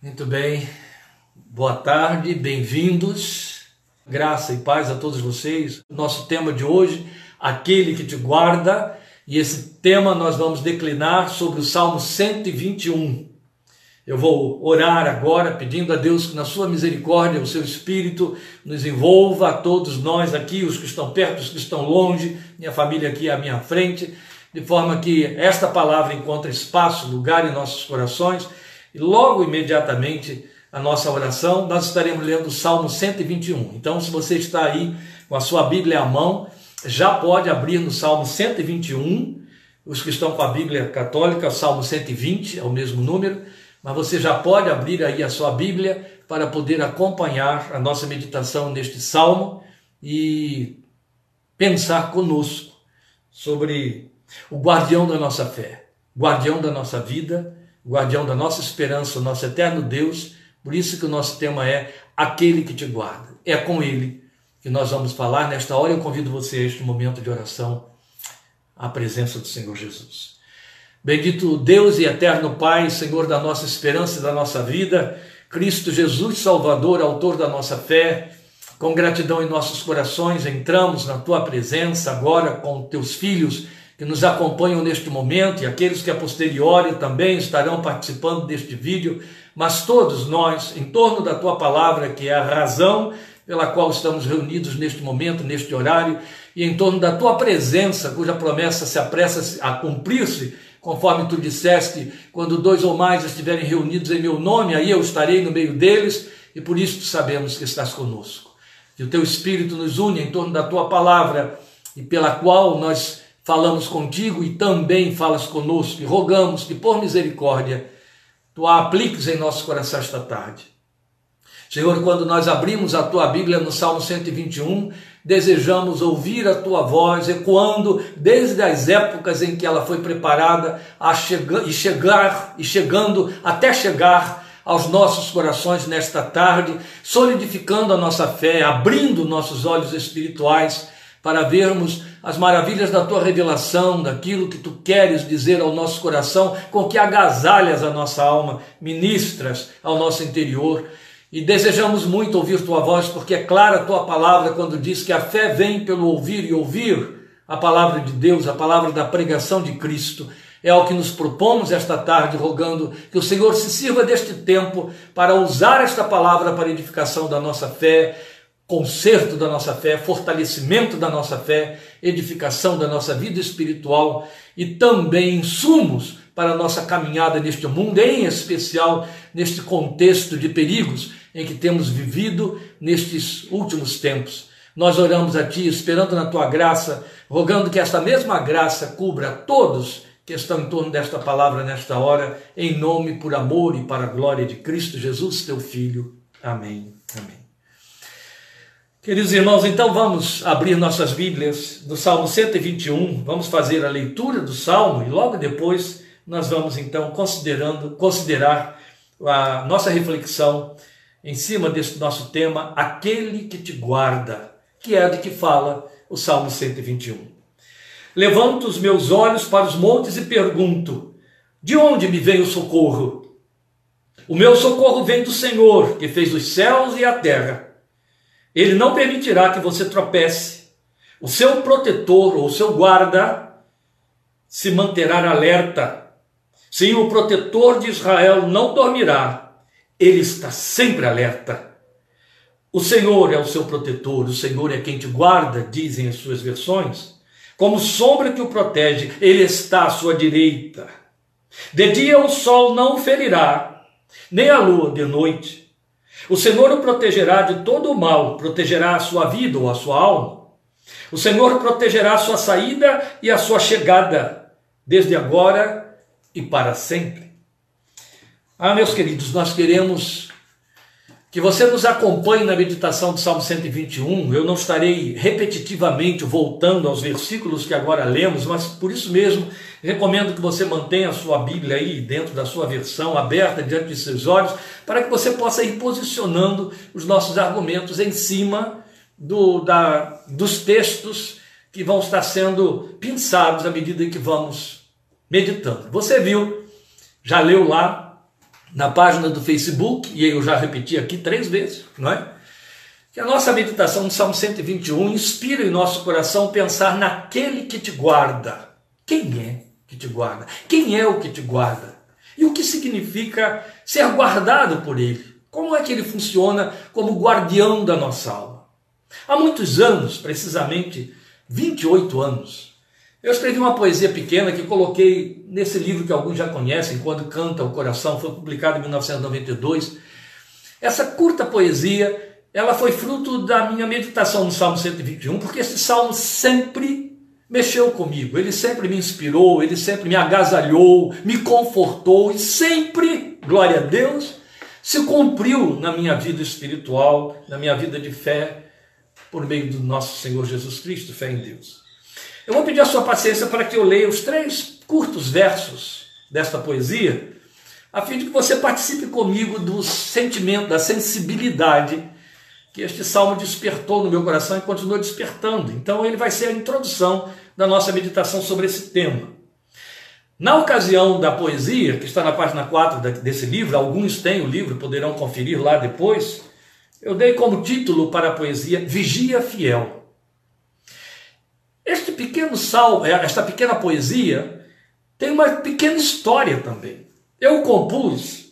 Muito bem, boa tarde, bem-vindos. Graça e paz a todos vocês. Nosso tema de hoje, aquele que te guarda, e esse tema nós vamos declinar sobre o Salmo 121. Eu vou orar agora pedindo a Deus que na sua misericórdia, o seu espírito nos envolva a todos nós aqui, os que estão perto, os que estão longe, minha família aqui à minha frente, de forma que esta palavra encontre espaço, lugar em nossos corações e logo imediatamente a nossa oração, nós estaremos lendo o Salmo 121. Então, se você está aí com a sua Bíblia à mão, já pode abrir no Salmo 121. Os que estão com a Bíblia católica, Salmo 120 é o mesmo número, mas você já pode abrir aí a sua Bíblia para poder acompanhar a nossa meditação neste salmo e pensar conosco sobre o guardião da nossa fé, guardião da nossa vida guardião da nossa esperança, o nosso eterno Deus. Por isso que o nosso tema é aquele que te guarda. É com ele que nós vamos falar nesta hora. Eu convido você a este momento de oração à presença do Senhor Jesus. Bendito Deus e eterno Pai, Senhor da nossa esperança e da nossa vida, Cristo Jesus, Salvador, autor da nossa fé, com gratidão em nossos corações, entramos na tua presença agora com teus filhos que nos acompanham neste momento e aqueles que a posteriori também estarão participando deste vídeo, mas todos nós, em torno da tua palavra, que é a razão pela qual estamos reunidos neste momento, neste horário, e em torno da tua presença, cuja promessa se apressa a cumprir-se, conforme tu disseste, quando dois ou mais estiverem reunidos em meu nome, aí eu estarei no meio deles, e por isso sabemos que estás conosco. Que o teu Espírito nos une em torno da tua palavra, e pela qual nós falamos contigo e também falas conosco, e rogamos que, por misericórdia, tu a apliques em nosso coração esta tarde. Senhor, quando nós abrimos a tua Bíblia no Salmo 121, desejamos ouvir a tua voz ecoando desde as épocas em que ela foi preparada a chegar e chegar e chegando até chegar aos nossos corações nesta tarde, solidificando a nossa fé, abrindo nossos olhos espirituais para vermos as maravilhas da tua revelação, daquilo que tu queres dizer ao nosso coração, com que agasalhas a nossa alma, ministras ao nosso interior. E desejamos muito ouvir tua voz, porque é clara a tua palavra quando diz que a fé vem pelo ouvir e ouvir a palavra de Deus, a palavra da pregação de Cristo. É ao que nos propomos esta tarde, rogando que o Senhor se sirva deste tempo para usar esta palavra para edificação da nossa fé, conserto da nossa fé, fortalecimento da nossa fé, edificação da nossa vida espiritual e também insumos para a nossa caminhada neste mundo, em especial neste contexto de perigos em que temos vivido nestes últimos tempos. Nós oramos a Ti, esperando na Tua graça, rogando que esta mesma graça cubra todos que estão em torno desta palavra nesta hora, em nome, por amor e para a glória de Cristo Jesus, Teu Filho. Amém. Amém. Queridos irmãos, então vamos abrir nossas Bíblias do Salmo 121, vamos fazer a leitura do Salmo e logo depois nós vamos então considerando, considerar a nossa reflexão em cima desse nosso tema, aquele que te guarda, que é de que fala o Salmo 121. Levanto os meus olhos para os montes e pergunto: de onde me vem o socorro? O meu socorro vem do Senhor, que fez os céus e a terra. Ele não permitirá que você tropece. O seu protetor ou o seu guarda se manterá alerta. Sim, o protetor de Israel não dormirá. Ele está sempre alerta. O Senhor é o seu protetor, o Senhor é quem te guarda, dizem as suas versões. Como sombra que o protege, ele está à sua direita. De dia o sol não o ferirá, nem a lua de noite. O Senhor o protegerá de todo o mal, protegerá a sua vida ou a sua alma. O Senhor protegerá a sua saída e a sua chegada, desde agora e para sempre. Ah, meus queridos, nós queremos que você nos acompanhe na meditação do Salmo 121. Eu não estarei repetitivamente voltando aos versículos que agora lemos, mas por isso mesmo recomendo que você mantenha a sua Bíblia aí dentro da sua versão aberta diante de seus olhos, para que você possa ir posicionando os nossos argumentos em cima do, da, dos textos que vão estar sendo pensados à medida que vamos meditando. Você viu, já leu lá na página do Facebook, e eu já repeti aqui três vezes, não é? Que a nossa meditação no Salmo 121 inspira em nosso coração pensar naquele que te guarda. Quem é que te guarda? Quem é o que te guarda? E o que significa ser guardado por ele? Como é que ele funciona como guardião da nossa alma? Há muitos anos, precisamente 28 anos, eu escrevi uma poesia pequena que coloquei nesse livro que alguns já conhecem, Quando Canta o Coração, foi publicado em 1992. Essa curta poesia, ela foi fruto da minha meditação no Salmo 121, porque esse salmo sempre mexeu comigo, ele sempre me inspirou, ele sempre me agasalhou, me confortou e sempre, glória a Deus, se cumpriu na minha vida espiritual, na minha vida de fé, por meio do nosso Senhor Jesus Cristo, fé em Deus. Eu vou pedir a sua paciência para que eu leia os três curtos versos desta poesia, a fim de que você participe comigo do sentimento, da sensibilidade que este salmo despertou no meu coração e continua despertando. Então, ele vai ser a introdução da nossa meditação sobre esse tema. Na ocasião da poesia, que está na página 4 desse livro, alguns têm o livro, poderão conferir lá depois. Eu dei como título para a poesia Vigia Fiel. Este pequeno salmo, é, esta pequena poesia, tem uma pequena história também. Eu compus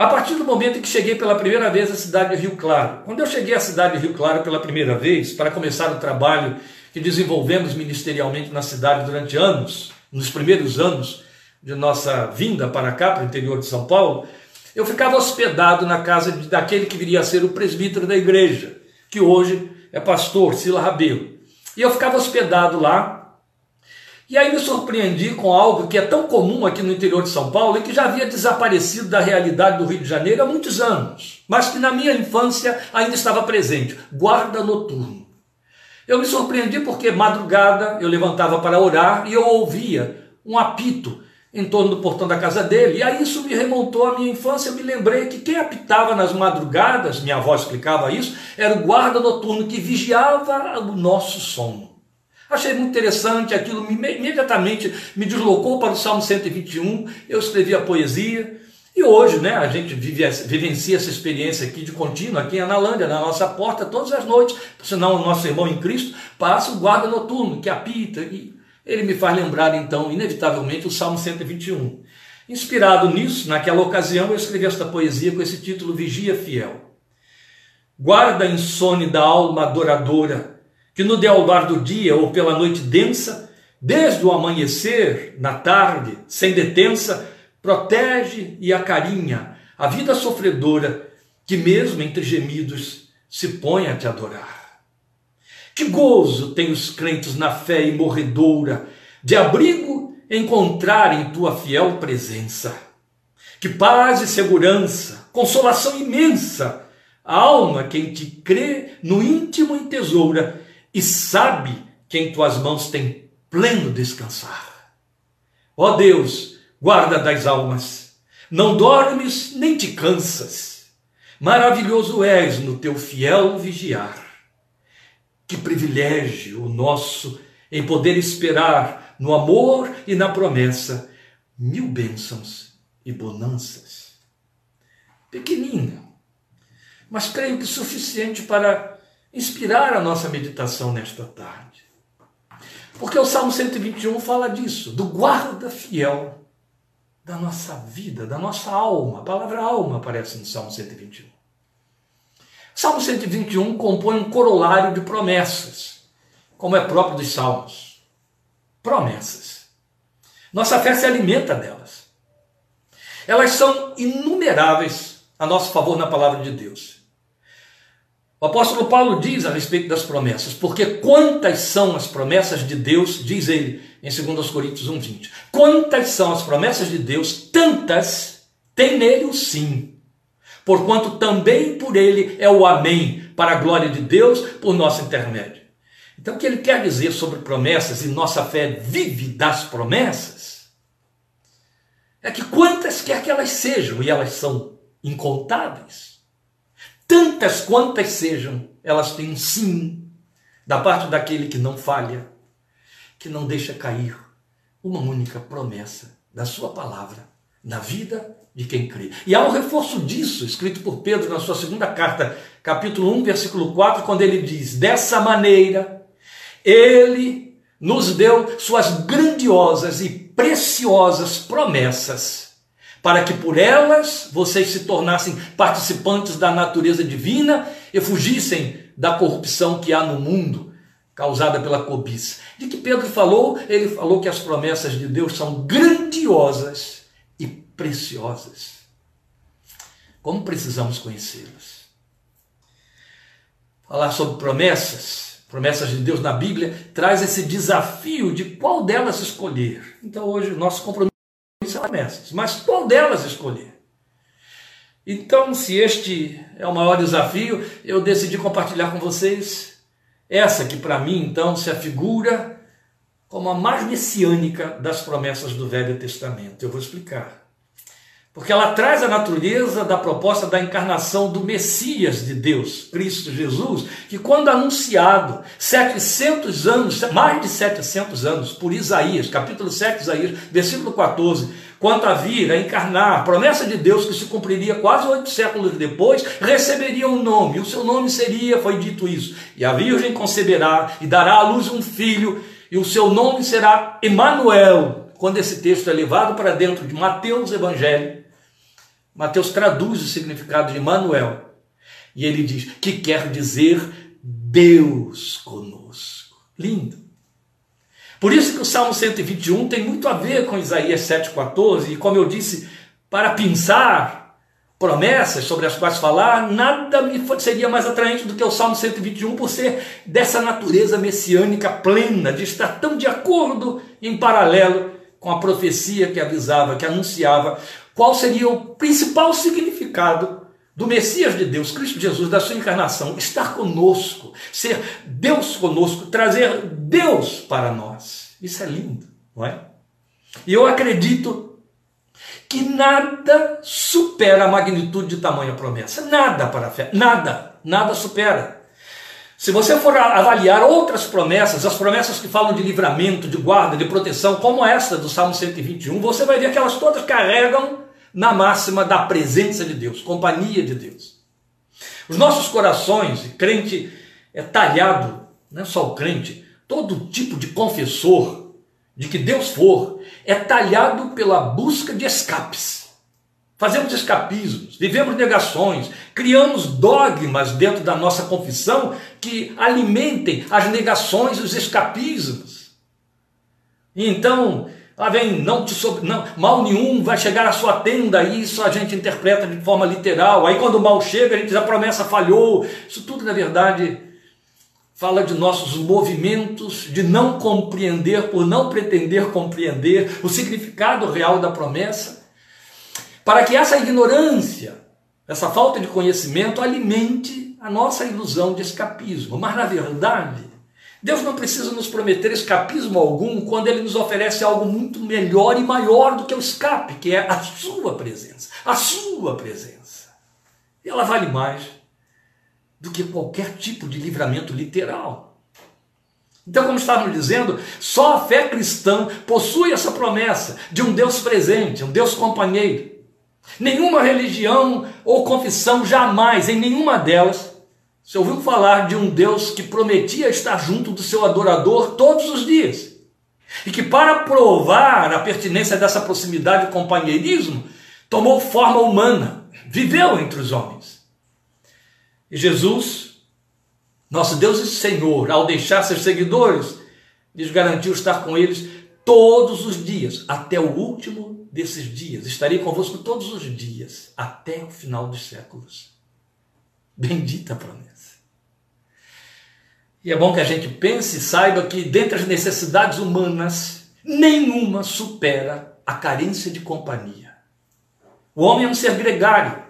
a partir do momento em que cheguei pela primeira vez à cidade de Rio Claro. Quando eu cheguei à cidade de Rio Claro pela primeira vez, para começar o trabalho que desenvolvemos ministerialmente na cidade durante anos, nos primeiros anos de nossa vinda para cá, para o interior de São Paulo, eu ficava hospedado na casa daquele que viria a ser o presbítero da igreja, que hoje é pastor, Sila Rabelo. E eu ficava hospedado lá. E aí me surpreendi com algo que é tão comum aqui no interior de São Paulo e que já havia desaparecido da realidade do Rio de Janeiro há muitos anos, mas que na minha infância ainda estava presente: guarda noturno. Eu me surpreendi porque madrugada eu levantava para orar e eu ouvia um apito em torno do portão da casa dele. E aí isso me remontou à minha infância. Eu me lembrei que quem apitava nas madrugadas, minha avó explicava isso, era o guarda noturno que vigiava o nosso sono. Achei muito interessante, aquilo me, imediatamente me deslocou para o Salmo 121. Eu escrevi a poesia. E hoje, né, a gente vive, vivencia essa experiência aqui de contínuo, aqui em Analândia, na nossa porta, todas as noites. Senão o nosso irmão em Cristo passa o guarda noturno que apita e ele me faz lembrar, então, inevitavelmente, o Salmo 121. Inspirado nisso, naquela ocasião, eu escrevi esta poesia com esse título Vigia Fiel. Guarda a insônia da alma adoradora, que no dealbar do dia ou pela noite densa, desde o amanhecer, na tarde, sem detença, protege e acarinha a vida sofredora, que mesmo entre gemidos se põe a te adorar. Que gozo tem os crentes na fé imorredoura, de abrigo encontrar em tua fiel presença. Que paz e segurança, consolação imensa, a alma quem te crê no íntimo em tesoura e sabe que em tuas mãos tem pleno descansar. Ó Deus, guarda das almas, não dormes nem te cansas. Maravilhoso és no teu fiel vigiar que privilégio o nosso em poder esperar no amor e na promessa mil bênçãos e bonanças. Pequenina, mas creio que suficiente para inspirar a nossa meditação nesta tarde. Porque o Salmo 121 fala disso, do guarda fiel da nossa vida, da nossa alma. A palavra alma aparece no Salmo 121. Salmo 121 compõe um corolário de promessas, como é próprio dos salmos. Promessas. Nossa fé se alimenta delas. Elas são inumeráveis a nosso favor na palavra de Deus. O apóstolo Paulo diz a respeito das promessas, porque quantas são as promessas de Deus, diz ele em 2 Coríntios 1,20. Quantas são as promessas de Deus, tantas tem nele o sim porquanto também por ele é o Amém, para a glória de Deus, por nosso intermédio. Então, o que ele quer dizer sobre promessas e nossa fé vive das promessas é que quantas quer que elas sejam, e elas são incontáveis, tantas quantas sejam, elas têm um sim da parte daquele que não falha, que não deixa cair uma única promessa da sua palavra na vida de quem crê. E há um reforço disso, escrito por Pedro na sua segunda carta, capítulo 1, versículo 4, quando ele diz: Dessa maneira, ele nos deu suas grandiosas e preciosas promessas, para que por elas vocês se tornassem participantes da natureza divina e fugissem da corrupção que há no mundo causada pela cobiça. De que Pedro falou? Ele falou que as promessas de Deus são grandiosas e preciosas. Como precisamos conhecê-las? Falar sobre promessas, promessas de Deus na Bíblia, traz esse desafio de qual delas escolher. Então hoje nosso compromisso promessas, mas qual delas escolher? Então, se este é o maior desafio, eu decidi compartilhar com vocês essa que para mim então se afigura como a mais messiânica das promessas do Velho Testamento. Eu vou explicar. Porque ela traz a natureza da proposta da encarnação do Messias de Deus, Cristo Jesus, que quando anunciado 700 anos, mais de 700 anos, por Isaías, capítulo 7, Isaías, versículo 14, quanto a vir a encarnar, promessa de Deus que se cumpriria quase oito séculos depois, receberia um nome, o seu nome seria, foi dito isso, e a virgem conceberá e dará à luz um filho, e o seu nome será Emanuel. Quando esse texto é levado para dentro de Mateus Evangelho, Mateus traduz o significado de Emanuel, e ele diz que quer dizer Deus conosco. Lindo. Por isso que o Salmo 121 tem muito a ver com Isaías 7,14, e como eu disse, para pensar promessas sobre as quais falar, nada me seria mais atraente do que o Salmo 121 por ser dessa natureza messiânica plena, de estar tão de acordo em paralelo com a profecia que avisava, que anunciava qual seria o principal significado do Messias de Deus, Cristo Jesus, da sua encarnação, estar conosco, ser Deus conosco, trazer Deus para nós. Isso é lindo, não é? E eu acredito que nada supera a magnitude de tamanha promessa. Nada para a fé, nada, nada supera. Se você for avaliar outras promessas, as promessas que falam de livramento, de guarda, de proteção, como esta do Salmo 121, você vai ver que elas todas carregam na máxima da presença de Deus, companhia de Deus. Os nossos corações, crente é talhado, não é só o crente, todo tipo de confessor de que Deus for, é talhado pela busca de escapes. Fazemos escapismos, vivemos negações, criamos dogmas dentro da nossa confissão que alimentem as negações e os escapismos. Então, Lá vem, não te sobre, não, mal nenhum vai chegar à sua tenda, isso a gente interpreta de forma literal. Aí quando o mal chega, a gente diz a promessa falhou. Isso tudo, na verdade, fala de nossos movimentos de não compreender, por não pretender compreender o significado real da promessa, para que essa ignorância, essa falta de conhecimento alimente a nossa ilusão de escapismo. Mas na verdade, Deus não precisa nos prometer escapismo algum quando Ele nos oferece algo muito melhor e maior do que o escape, que é a Sua presença. A Sua presença. Ela vale mais do que qualquer tipo de livramento literal. Então, como estávamos dizendo, só a fé cristã possui essa promessa de um Deus presente, um Deus companheiro. Nenhuma religião ou confissão jamais, em nenhuma delas, você ouviu falar de um Deus que prometia estar junto do seu adorador todos os dias. E que, para provar a pertinência dessa proximidade e companheirismo, tomou forma humana, viveu entre os homens. E Jesus, nosso Deus e Senhor, ao deixar seus seguidores, lhes garantiu estar com eles todos os dias, até o último desses dias. Estarei convosco todos os dias, até o final dos séculos. Bendita promessa. E é bom que a gente pense e saiba que, dentre as necessidades humanas, nenhuma supera a carência de companhia. O homem é um ser gregário.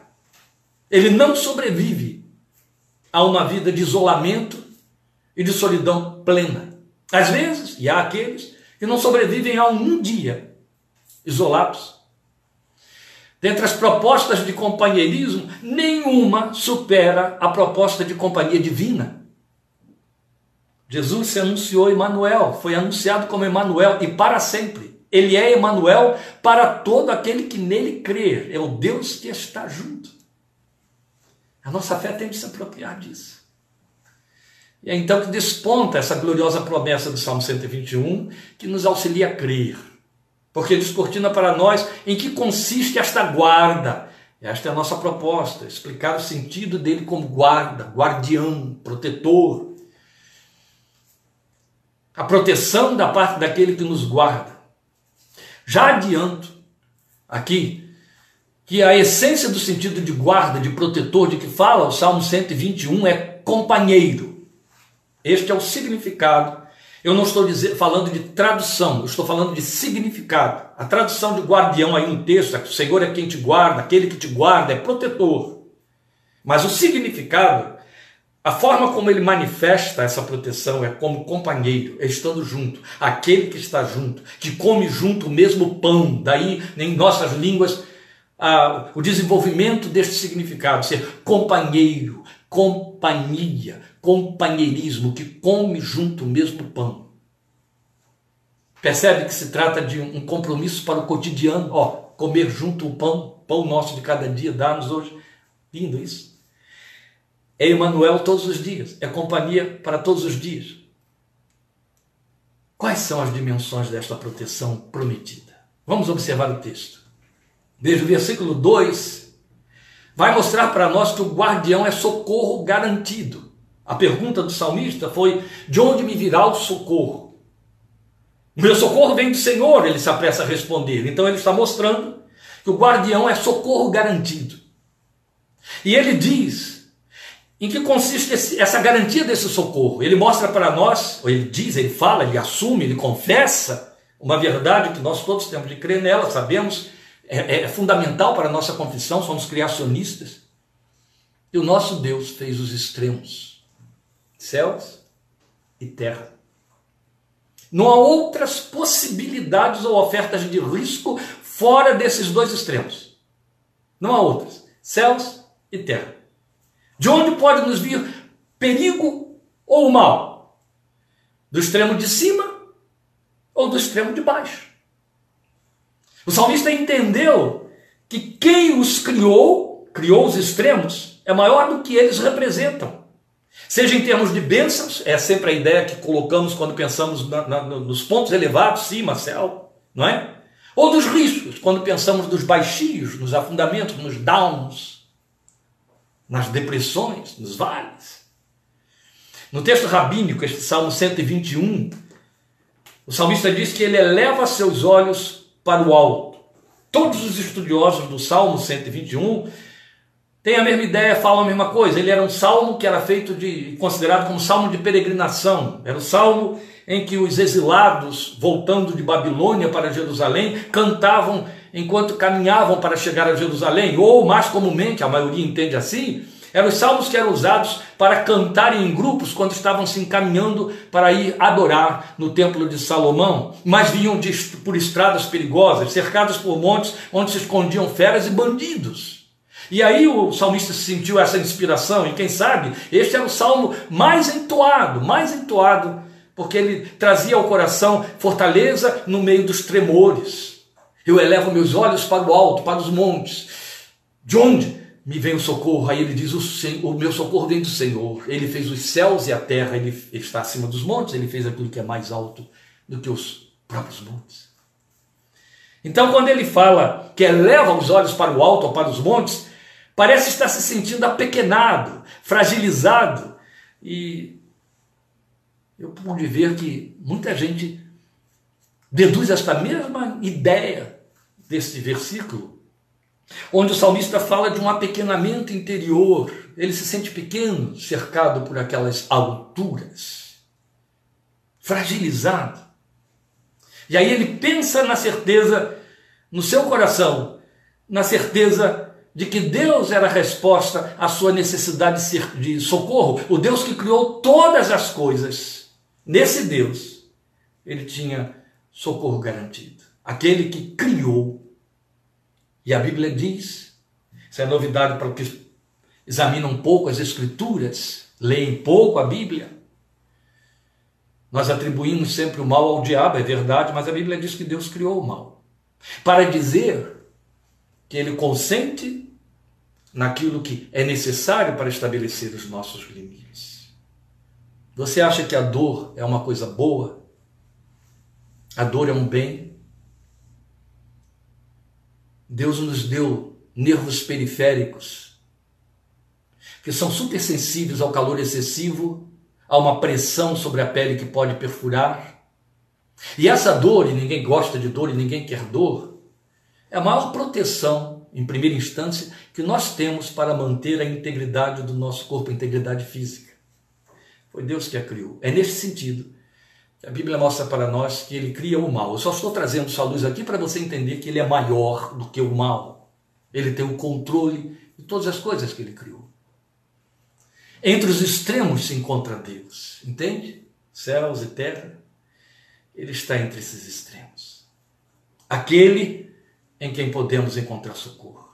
Ele não sobrevive a uma vida de isolamento e de solidão plena. Às vezes, e há aqueles que não sobrevivem a um dia isolados. Dentre as propostas de companheirismo, nenhuma supera a proposta de companhia divina. Jesus se anunciou Emanuel, foi anunciado como Emanuel e para sempre. Ele é Emanuel para todo aquele que nele crer. É o Deus que está junto. A nossa fé tem de se apropriar disso. E é então que desponta essa gloriosa promessa do Salmo 121, que nos auxilia a crer. Porque descortina para nós em que consiste esta guarda. Esta é a nossa proposta, explicar o sentido dele como guarda, guardião, protetor. A proteção da parte daquele que nos guarda. Já adianto aqui que a essência do sentido de guarda, de protetor, de que fala o Salmo 121 é companheiro. Este é o significado. Eu não estou dizer, falando de tradução, eu estou falando de significado. A tradução de guardião aí no texto, é que o Senhor é quem te guarda, aquele que te guarda, é protetor. Mas o significado a forma como ele manifesta essa proteção é como companheiro, é estando junto, aquele que está junto, que come junto o mesmo pão. Daí, em nossas línguas, o desenvolvimento deste significado, ser companheiro, companhia, companheirismo, que come junto o mesmo pão. Percebe que se trata de um compromisso para o cotidiano, ó, comer junto o pão, pão nosso de cada dia, dá-nos hoje. Lindo isso é Emmanuel todos os dias, é companhia para todos os dias. Quais são as dimensões desta proteção prometida? Vamos observar o texto. Veja o versículo 2. Vai mostrar para nós que o guardião é socorro garantido. A pergunta do salmista foi: de onde me virá o socorro? O meu socorro vem do Senhor, ele se apressa a responder. Então ele está mostrando que o guardião é socorro garantido. E ele diz em que consiste essa garantia desse socorro? Ele mostra para nós, ou ele diz, ele fala, ele assume, ele confessa uma verdade que nós todos temos de crer nela, sabemos, é, é fundamental para a nossa confissão, somos criacionistas. E o nosso Deus fez os extremos, céus e terra. Não há outras possibilidades ou ofertas de risco fora desses dois extremos. Não há outras. Céus e terra. De onde pode nos vir perigo ou mal? Do extremo de cima ou do extremo de baixo? O salmista entendeu que quem os criou, criou os extremos, é maior do que eles representam. Seja em termos de bênçãos, é sempre a ideia que colocamos quando pensamos na, na, nos pontos elevados, cima, céu, não é? Ou dos riscos, quando pensamos nos baixios, nos afundamentos, nos downs nas depressões, nos vales. No texto rabínico, este Salmo 121, o salmista diz que ele eleva seus olhos para o alto. Todos os estudiosos do Salmo 121 têm a mesma ideia, falam a mesma coisa. Ele era um salmo que era feito de considerado como salmo de peregrinação. Era o salmo em que os exilados, voltando de Babilônia para Jerusalém, cantavam enquanto caminhavam para chegar a Jerusalém, ou mais comumente, a maioria entende assim, eram os salmos que eram usados para cantarem em grupos quando estavam se encaminhando para ir adorar no templo de Salomão, mas vinham por estradas perigosas, cercadas por montes onde se escondiam feras e bandidos. E aí o salmista sentiu essa inspiração, e quem sabe este era o salmo mais entoado, mais entoado, porque ele trazia ao coração fortaleza no meio dos tremores. Eu elevo meus olhos para o alto, para os montes. De onde me vem o socorro? Aí ele diz: o, Senhor, o meu socorro vem do Senhor. Ele fez os céus e a terra, ele, está acima dos montes, ele fez aquilo que é mais alto do que os próprios montes. Então, quando ele fala que eleva os olhos para o alto ou para os montes, parece estar se sentindo apequenado, fragilizado. E eu pude ver que muita gente deduz esta mesma ideia deste versículo, onde o salmista fala de um apequenamento interior. Ele se sente pequeno, cercado por aquelas alturas, fragilizado. E aí ele pensa na certeza, no seu coração, na certeza de que Deus era a resposta à sua necessidade de socorro, o Deus que criou todas as coisas. Nesse Deus, ele tinha socorro garantido aquele que criou. E a Bíblia diz, isso é novidade para que examinam pouco as Escrituras, leem pouco a Bíblia. Nós atribuímos sempre o mal ao diabo, é verdade, mas a Bíblia diz que Deus criou o mal. Para dizer que ele consente naquilo que é necessário para estabelecer os nossos limites. Você acha que a dor é uma coisa boa? A dor é um bem? Deus nos deu nervos periféricos que são supersensíveis ao calor excessivo há uma pressão sobre a pele que pode perfurar. E essa dor, e ninguém gosta de dor e ninguém quer dor, é a maior proteção, em primeira instância, que nós temos para manter a integridade do nosso corpo, a integridade física. Foi Deus que a criou. É nesse sentido que a Bíblia mostra para nós que ele cria o mal. Eu só estou trazendo sua luz aqui para você entender que ele é maior do que o mal. Ele tem o controle de todas as coisas que ele criou. Entre os extremos se encontra Deus, entende? Céus e terra. Ele está entre esses extremos. Aquele em quem podemos encontrar socorro.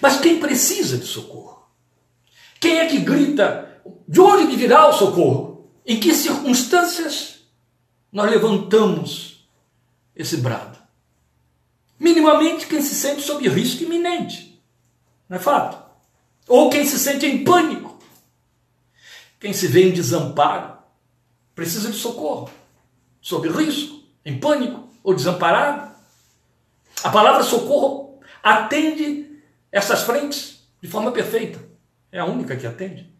Mas quem precisa de socorro? Quem é que grita? De onde me virá o socorro? Em que circunstâncias nós levantamos esse brado? Minimamente quem se sente sob risco iminente. Não é fato? Ou quem se sente em pânico quem se vê em desamparo precisa de socorro, sob risco, em pânico ou desamparado. A palavra socorro atende essas frentes de forma perfeita. É a única que atende.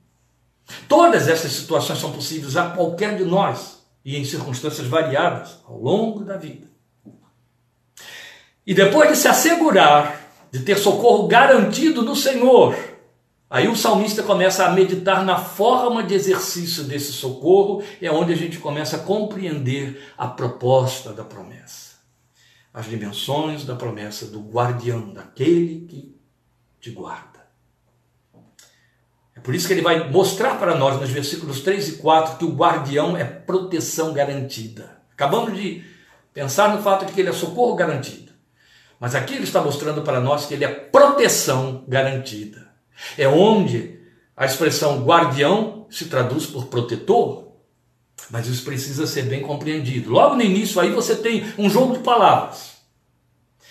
Todas essas situações são possíveis a qualquer de nós e em circunstâncias variadas ao longo da vida. E depois de se assegurar de ter socorro garantido no Senhor, Aí o salmista começa a meditar na forma de exercício desse socorro, é onde a gente começa a compreender a proposta da promessa, as dimensões da promessa do guardião, daquele que te guarda. É por isso que ele vai mostrar para nós nos versículos 3 e 4 que o guardião é proteção garantida. Acabamos de pensar no fato de que ele é socorro garantido, mas aqui ele está mostrando para nós que ele é proteção garantida. É onde a expressão guardião se traduz por protetor, mas isso precisa ser bem compreendido. Logo no início aí você tem um jogo de palavras.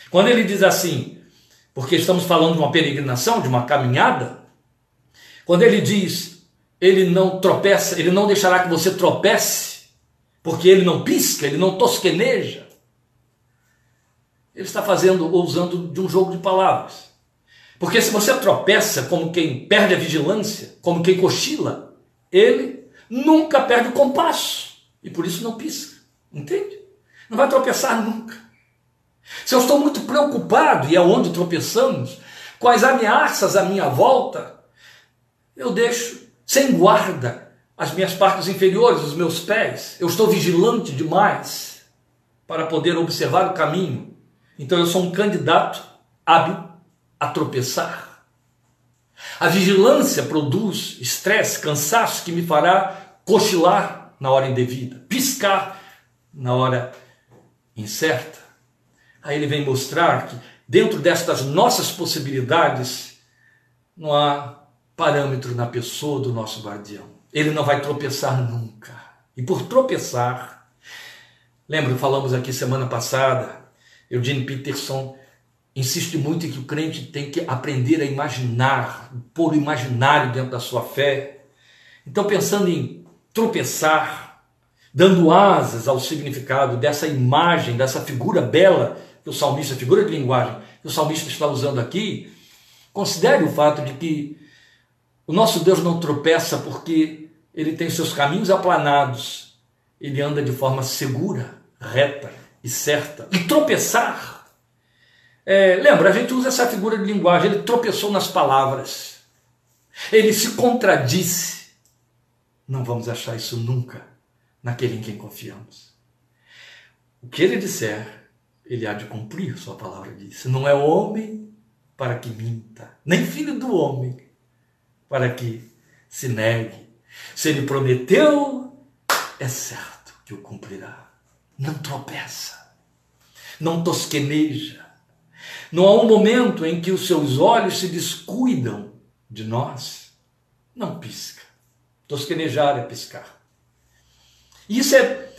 Quando ele diz assim, porque estamos falando de uma peregrinação, de uma caminhada, quando ele diz, ele não tropeça, ele não deixará que você tropece, porque ele não pisca, ele não tosqueneja. Ele está fazendo ou usando de um jogo de palavras. Porque se você tropeça como quem perde a vigilância, como quem cochila, ele nunca perde o compasso e por isso não pisca. Entende? Não vai tropeçar nunca. Se eu estou muito preocupado, e é onde tropeçamos, com as ameaças à minha volta, eu deixo sem guarda as minhas partes inferiores, os meus pés. Eu estou vigilante demais para poder observar o caminho. Então eu sou um candidato hábil a tropeçar. A vigilância produz estresse, cansaço que me fará cochilar na hora indevida, piscar na hora incerta. Aí ele vem mostrar que dentro destas nossas possibilidades não há parâmetro na pessoa do nosso guardião. Ele não vai tropeçar nunca. E por tropeçar, lembra, falamos aqui semana passada, Eugene Peterson insiste muito em que o crente tem que aprender a imaginar, pôr o imaginário dentro da sua fé. Então, pensando em tropeçar, dando asas ao significado dessa imagem, dessa figura bela que o salmista, figura de linguagem que o salmista está usando aqui, considere o fato de que o nosso Deus não tropeça porque ele tem seus caminhos aplanados, ele anda de forma segura, reta e certa. E tropeçar é, lembra, a gente usa essa figura de linguagem, ele tropeçou nas palavras, ele se contradisse. Não vamos achar isso nunca naquele em quem confiamos. O que ele disser, ele há de cumprir, sua palavra diz. Não é homem para que minta, nem filho do homem para que se negue. Se ele prometeu, é certo que o cumprirá. Não tropeça, não tosqueneja, não há um momento em que os seus olhos se descuidam de nós. Não pisca. Tosquenejar é piscar. Isso é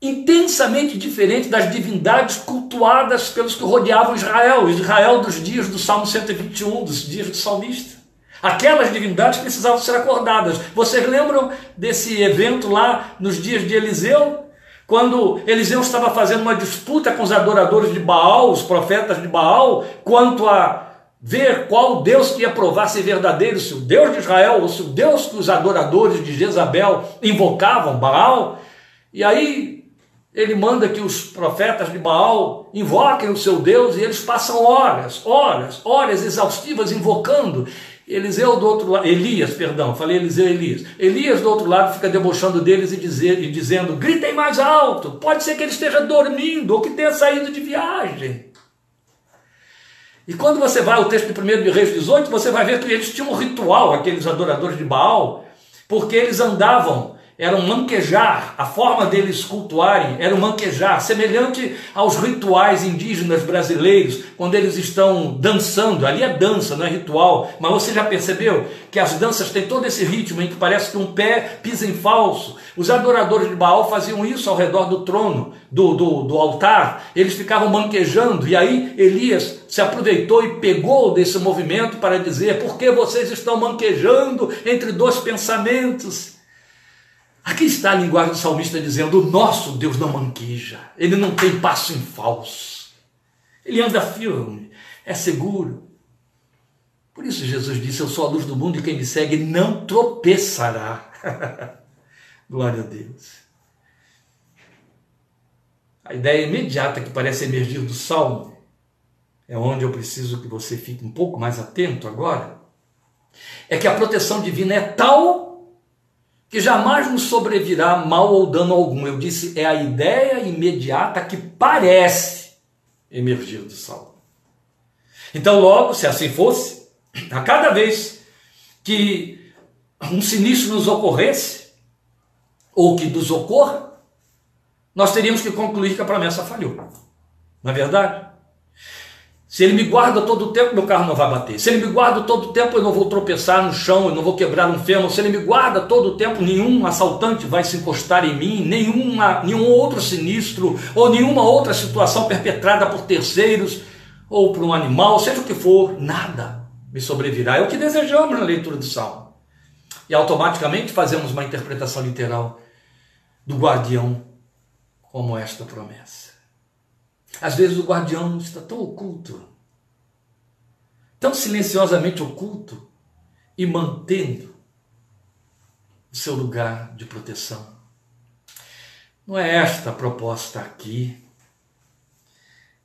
intensamente diferente das divindades cultuadas pelos que rodeavam Israel, Israel dos dias do Salmo 121, dos dias do salmista. Aquelas divindades precisavam ser acordadas. Vocês lembram desse evento lá nos dias de Eliseu? Quando Eliseu estava fazendo uma disputa com os adoradores de Baal, os profetas de Baal, quanto a ver qual Deus que ia provar ser verdadeiro, se o Deus de Israel ou se o Deus que os adoradores de Jezabel invocavam, Baal. E aí ele manda que os profetas de Baal invoquem o seu Deus e eles passam horas, horas, horas exaustivas invocando. Eliseu do outro lado, Elias, perdão, falei Eliseu Elias. Elias do outro lado fica debochando deles e, dizer, e dizendo: gritem mais alto, pode ser que ele esteja dormindo ou que tenha saído de viagem. E quando você vai ao texto de 1 de Reis 18, você vai ver que eles tinham um ritual, aqueles adoradores de Baal, porque eles andavam era um manquejar, a forma deles cultuarem era um manquejar, semelhante aos rituais indígenas brasileiros, quando eles estão dançando, ali é dança, não é ritual, mas você já percebeu que as danças têm todo esse ritmo em que parece que um pé pisa em falso. Os adoradores de Baal faziam isso ao redor do trono, do, do, do altar, eles ficavam manquejando, e aí Elias se aproveitou e pegou desse movimento para dizer: por que vocês estão manquejando entre dois pensamentos? Aqui está a linguagem do salmista dizendo: o nosso Deus não manqueja, ele não tem passo em falso, ele anda firme, é seguro. Por isso Jesus disse: Eu sou a luz do mundo e quem me segue não tropeçará. Glória a Deus. A ideia imediata que parece emergir do salmo é onde eu preciso que você fique um pouco mais atento agora. É que a proteção divina é tal que jamais nos sobrevirá mal ou dano algum. Eu disse, é a ideia imediata que parece emergir do salmo. Então, logo, se assim fosse, a cada vez que um sinistro nos ocorresse, ou que nos ocorra, nós teríamos que concluir que a promessa falhou. Não é verdade? Se ele me guarda todo o tempo, meu carro não vai bater. Se ele me guarda todo o tempo, eu não vou tropeçar no chão, eu não vou quebrar um fêmur. Se ele me guarda todo o tempo, nenhum assaltante vai se encostar em mim, nenhuma, nenhum outro sinistro, ou nenhuma outra situação perpetrada por terceiros, ou por um animal, seja o que for, nada me sobrevirá. É o que desejamos na leitura do Salmo. E automaticamente fazemos uma interpretação literal do guardião como esta promessa. Às vezes o guardião está tão oculto, tão silenciosamente oculto e mantendo o seu lugar de proteção. Não é esta a proposta aqui.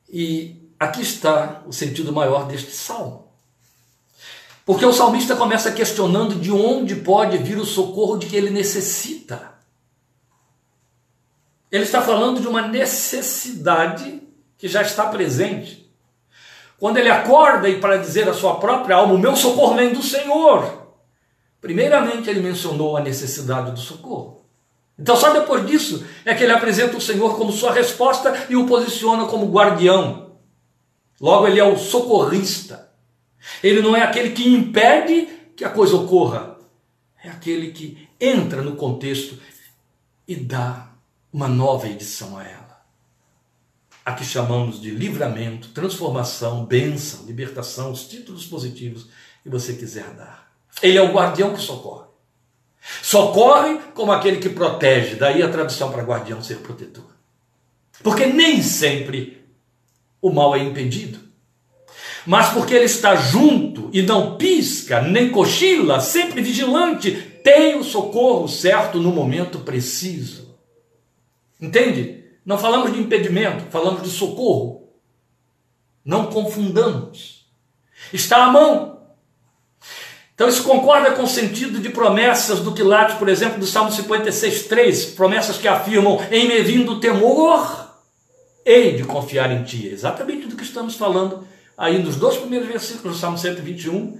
E aqui está o sentido maior deste salmo. Porque o salmista começa questionando de onde pode vir o socorro de que ele necessita. Ele está falando de uma necessidade que já está presente. Quando ele acorda e para dizer à sua própria alma, o meu socorro vem do Senhor. Primeiramente ele mencionou a necessidade do socorro. Então só depois disso é que ele apresenta o Senhor como sua resposta e o posiciona como guardião. Logo ele é o socorrista. Ele não é aquele que impede que a coisa ocorra. É aquele que entra no contexto e dá uma nova edição a ela a que chamamos de livramento, transformação, bênção, libertação, os títulos positivos que você quiser dar. Ele é o guardião que socorre. Socorre como aquele que protege, daí a tradução para guardião ser protetor. Porque nem sempre o mal é impedido. Mas porque ele está junto e não pisca, nem cochila, sempre vigilante, tem o socorro certo no momento preciso. Entende? Não falamos de impedimento, falamos de socorro. Não confundamos. Está à mão. Então isso concorda com o sentido de promessas do quilate, por exemplo, do Salmo 56, 3, promessas que afirmam, em me vindo temor, hei de confiar em ti. exatamente do que estamos falando aí nos dois primeiros versículos do Salmo 121.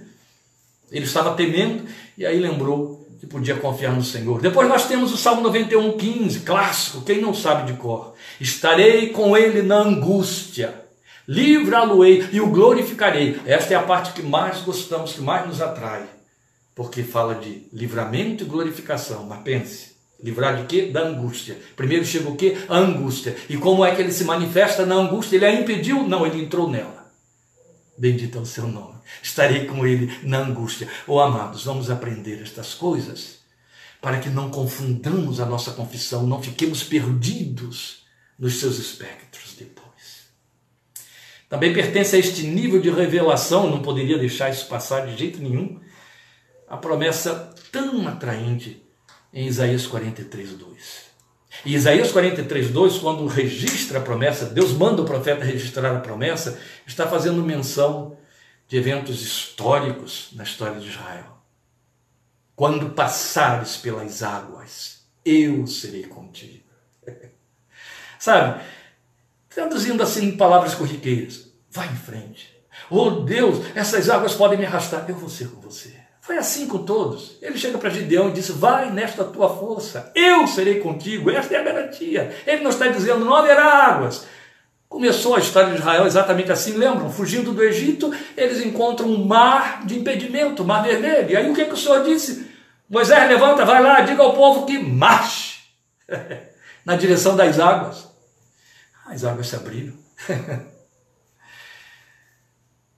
Ele estava temendo e aí lembrou que podia confiar no Senhor. Depois nós temos o Salmo 91, 15, clássico, quem não sabe de cor. Estarei com ele na angústia, livra-lo-ei e o glorificarei. Esta é a parte que mais gostamos, que mais nos atrai, porque fala de livramento e glorificação. Mas pense, Livrar de quê? Da angústia. Primeiro chega o quê? A angústia. E como é que ele se manifesta na angústia? Ele a impediu? Não, ele entrou nela. Bendito é o seu nome. Estarei com ele na angústia. Oh, amados, vamos aprender estas coisas para que não confundamos a nossa confissão, não fiquemos perdidos nos seus espectros depois. Também pertence a este nível de revelação, não poderia deixar isso passar de jeito nenhum, a promessa tão atraente em Isaías 43, 2. E Isaías 43, 2, quando registra a promessa, Deus manda o profeta registrar a promessa, está fazendo menção de eventos históricos na história de Israel. Quando passares pelas águas, eu serei contigo. Sabe? Traduzindo assim em palavras corriqueiras, vai em frente. Oh Deus, essas águas podem me arrastar, eu vou ser com você. Foi assim com todos. Ele chega para Gideão e disse: Vai nesta tua força, eu serei contigo. Esta é a garantia. Ele não está dizendo: Não haverá águas. Começou a história de Israel exatamente assim, lembram? Fugindo do Egito, eles encontram um mar de impedimento, mar vermelho. E aí o que, que o Senhor disse? Moisés, levanta, vai lá, diga ao povo que marche na direção das águas. As águas se abriram.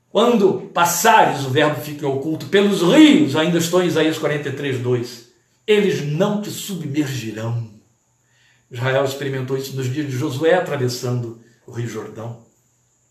Quando passares, o verbo fica oculto, pelos rios, ainda estou em Isaías 43, 2, eles não te submergirão. Israel experimentou isso nos dias de Josué atravessando o Rio Jordão.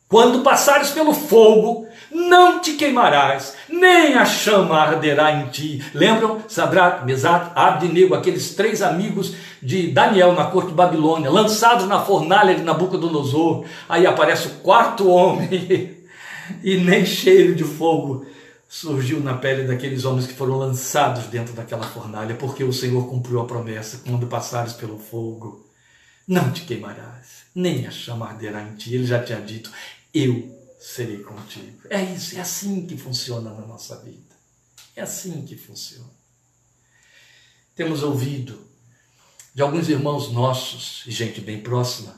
Quando passares pelo fogo, não te queimarás, nem a chama arderá em ti. Lembram Sadrach, Mesaque, Abdinego, aqueles três amigos de Daniel na corte de Babilônia, lançados na fornalha de Nabucodonosor. Aí aparece o quarto homem e nem cheiro de fogo surgiu na pele daqueles homens que foram lançados dentro daquela fornalha, porque o Senhor cumpriu a promessa: quando passares pelo fogo, não te queimarás, nem a chama arderá em ti. Ele já tinha dito: eu serei contigo. É isso, é assim que funciona na nossa vida. É assim que funciona. Temos ouvido de alguns irmãos nossos, e gente bem próxima,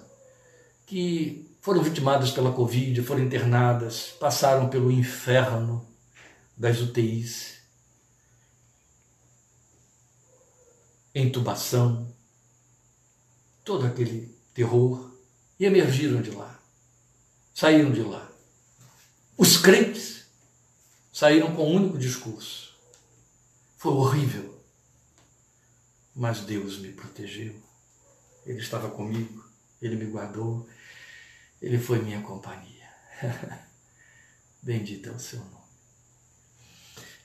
que foram vitimadas pela Covid, foram internadas, passaram pelo inferno das UTIs, intubação, todo aquele terror, e emergiram de lá saíram de lá. Os crentes saíram com um único discurso. Foi horrível. Mas Deus me protegeu. Ele estava comigo, ele me guardou, ele foi minha companhia. Bendito é o seu nome.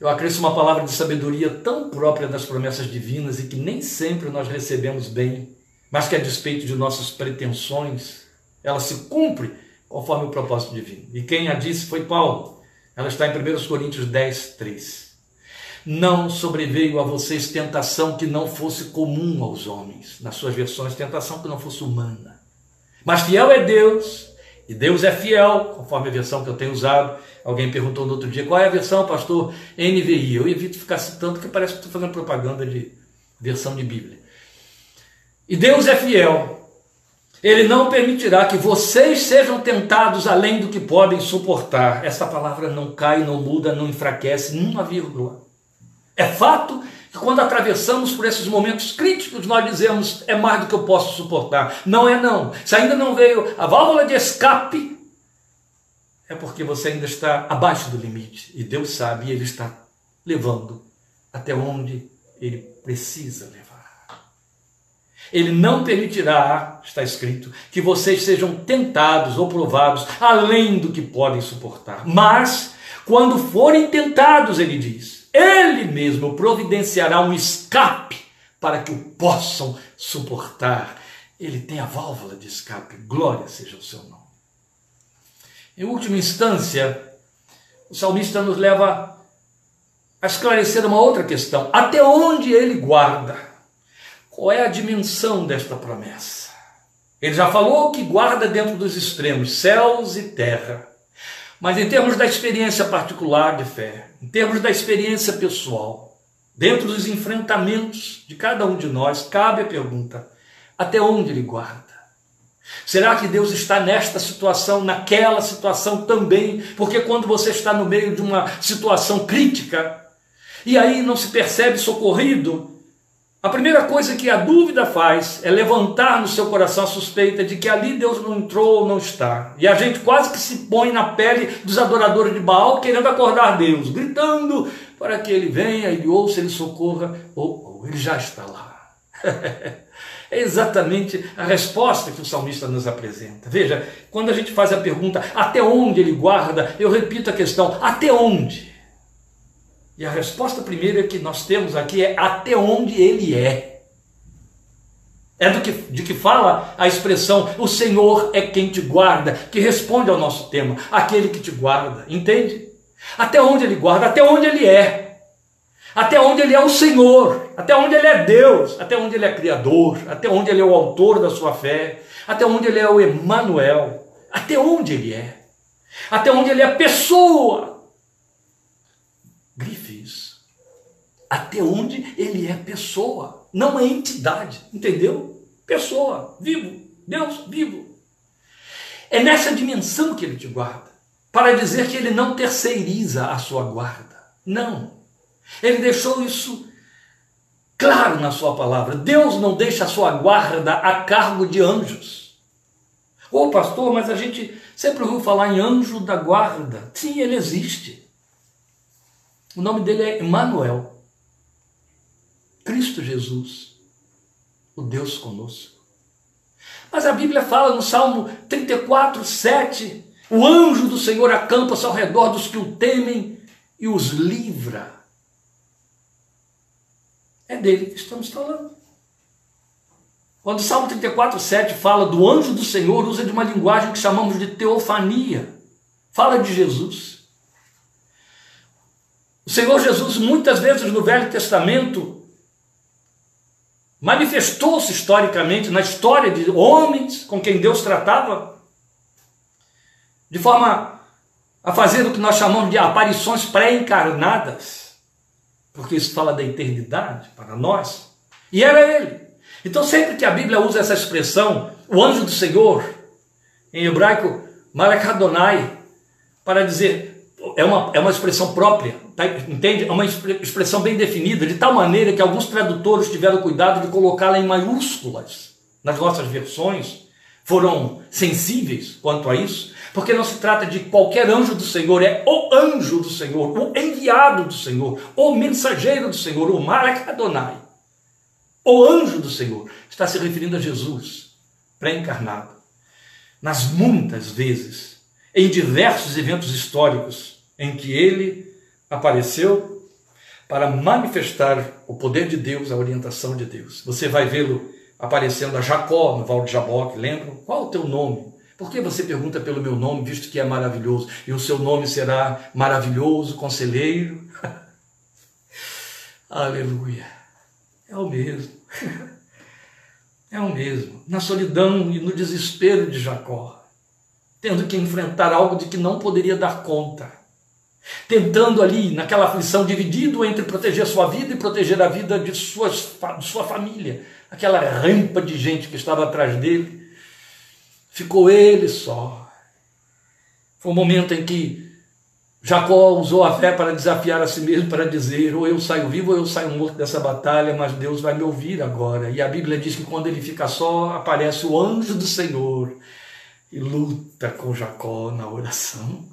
Eu acresço uma palavra de sabedoria tão própria das promessas divinas e que nem sempre nós recebemos bem, mas que a despeito de nossas pretensões, ela se cumpre conforme o propósito divino. E quem a disse foi Paulo. Ela está em 1 Coríntios 10, 3. Não sobreveio a vocês tentação que não fosse comum aos homens. Nas suas versões, tentação que não fosse humana. Mas fiel é Deus, e Deus é fiel, conforme a versão que eu tenho usado. Alguém perguntou no outro dia qual é a versão, pastor? NVI. Eu evito ficar citando, porque parece que estou fazendo propaganda de versão de Bíblia. E Deus é fiel, ele não permitirá que vocês sejam tentados além do que podem suportar. Essa palavra não cai, não muda, não enfraquece, numa vírgula. É fato que quando atravessamos por esses momentos críticos, nós dizemos é mais do que eu posso suportar. Não é não. Se ainda não veio a válvula de escape, é porque você ainda está abaixo do limite. E Deus sabe, e Ele está levando até onde Ele precisa levar. Ele não permitirá, está escrito, que vocês sejam tentados ou provados além do que podem suportar. Mas, quando forem tentados, ele diz, ele mesmo providenciará um escape para que o possam suportar. Ele tem a válvula de escape, glória seja o seu nome. Em última instância, o salmista nos leva a esclarecer uma outra questão: até onde ele guarda qual é a dimensão desta promessa? Ele já falou que guarda dentro dos extremos, céus e terra. Mas em termos da experiência particular de fé, em termos da experiência pessoal, dentro dos enfrentamentos de cada um de nós, cabe a pergunta: até onde ele guarda? Será que Deus está nesta situação, naquela situação também? Porque quando você está no meio de uma situação crítica, e aí não se percebe socorrido, A primeira coisa que a dúvida faz é levantar no seu coração a suspeita de que ali Deus não entrou ou não está. E a gente quase que se põe na pele dos adoradores de Baal, querendo acordar Deus, gritando para que ele venha, ele ouça, ele socorra, ou, ou ele já está lá. É exatamente a resposta que o salmista nos apresenta. Veja, quando a gente faz a pergunta até onde ele guarda, eu repito a questão: até onde? E a resposta primeira que nós temos aqui é até onde ele é. É do que, de que fala a expressão o Senhor é quem te guarda, que responde ao nosso tema, aquele que te guarda, entende? Até onde ele guarda, até onde ele é, até onde ele é o Senhor, até onde ele é Deus, até onde ele é Criador, até onde ele é o autor da sua fé, até onde ele é o Emanuel, até onde ele é, até onde ele é pessoa, Até onde ele é pessoa, não é entidade, entendeu? Pessoa, vivo, Deus vivo. É nessa dimensão que ele te guarda, para dizer que ele não terceiriza a sua guarda. Não. Ele deixou isso claro na sua palavra. Deus não deixa a sua guarda a cargo de anjos. Ô oh, pastor, mas a gente sempre ouviu falar em anjo da guarda. Sim, ele existe. O nome dele é Emmanuel. Cristo Jesus, o Deus conosco. Mas a Bíblia fala no Salmo 34, 7: o anjo do Senhor acampa-se ao redor dos que o temem e os livra. É dele que estamos falando. Quando o Salmo 34, 7 fala do anjo do Senhor, usa de uma linguagem que chamamos de teofania. Fala de Jesus. O Senhor Jesus, muitas vezes no Velho Testamento, manifestou-se historicamente na história de homens com quem Deus tratava, de forma a fazer o que nós chamamos de aparições pré-encarnadas, porque isso fala da eternidade para nós, e era ele. Então, sempre que a Bíblia usa essa expressão, o anjo do Senhor, em hebraico, Malakadonai, para dizer é uma, é uma expressão própria, tá? entende? É uma expressão bem definida, de tal maneira que alguns tradutores tiveram cuidado de colocá-la em maiúsculas nas nossas versões, foram sensíveis quanto a isso, porque não se trata de qualquer anjo do Senhor, é o anjo do Senhor, o enviado do Senhor, o mensageiro do Senhor, o Malek Adonai. O anjo do Senhor está se referindo a Jesus, pré-encarnado. Nas muitas vezes em diversos eventos históricos em que ele apareceu para manifestar o poder de Deus, a orientação de Deus. Você vai vê-lo aparecendo a Jacó no Val de Jaboque, lembram? Qual o teu nome? Por que você pergunta pelo meu nome, visto que é maravilhoso? E o seu nome será maravilhoso, conselheiro? Aleluia. É o mesmo. é o mesmo. Na solidão e no desespero de Jacó tendo que enfrentar algo de que não poderia dar conta, tentando ali, naquela aflição, dividido entre proteger sua vida e proteger a vida de, suas, de sua família, aquela rampa de gente que estava atrás dele, ficou ele só. Foi um momento em que Jacó usou a fé para desafiar a si mesmo, para dizer: ou eu saio vivo ou eu saio morto dessa batalha, mas Deus vai me ouvir agora. E a Bíblia diz que quando ele fica só, aparece o anjo do Senhor e luta com Jacó na oração.